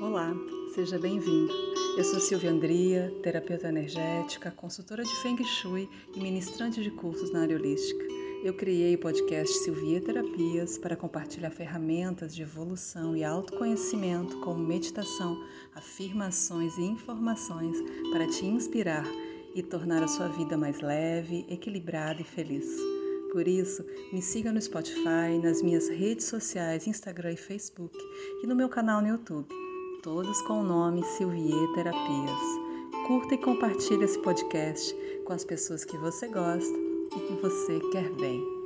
Olá, seja bem-vindo. Eu sou Silvia Andria, terapeuta energética, consultora de Feng Shui e ministrante de cursos na área holística. Eu criei o podcast Silvia Terapias para compartilhar ferramentas de evolução e autoconhecimento como meditação, afirmações e informações para te inspirar e tornar a sua vida mais leve, equilibrada e feliz. Por isso, me siga no Spotify, nas minhas redes sociais, Instagram e Facebook e no meu canal no YouTube, todos com o nome Silvie Terapias. Curta e compartilhe esse podcast com as pessoas que você gosta e que você quer bem.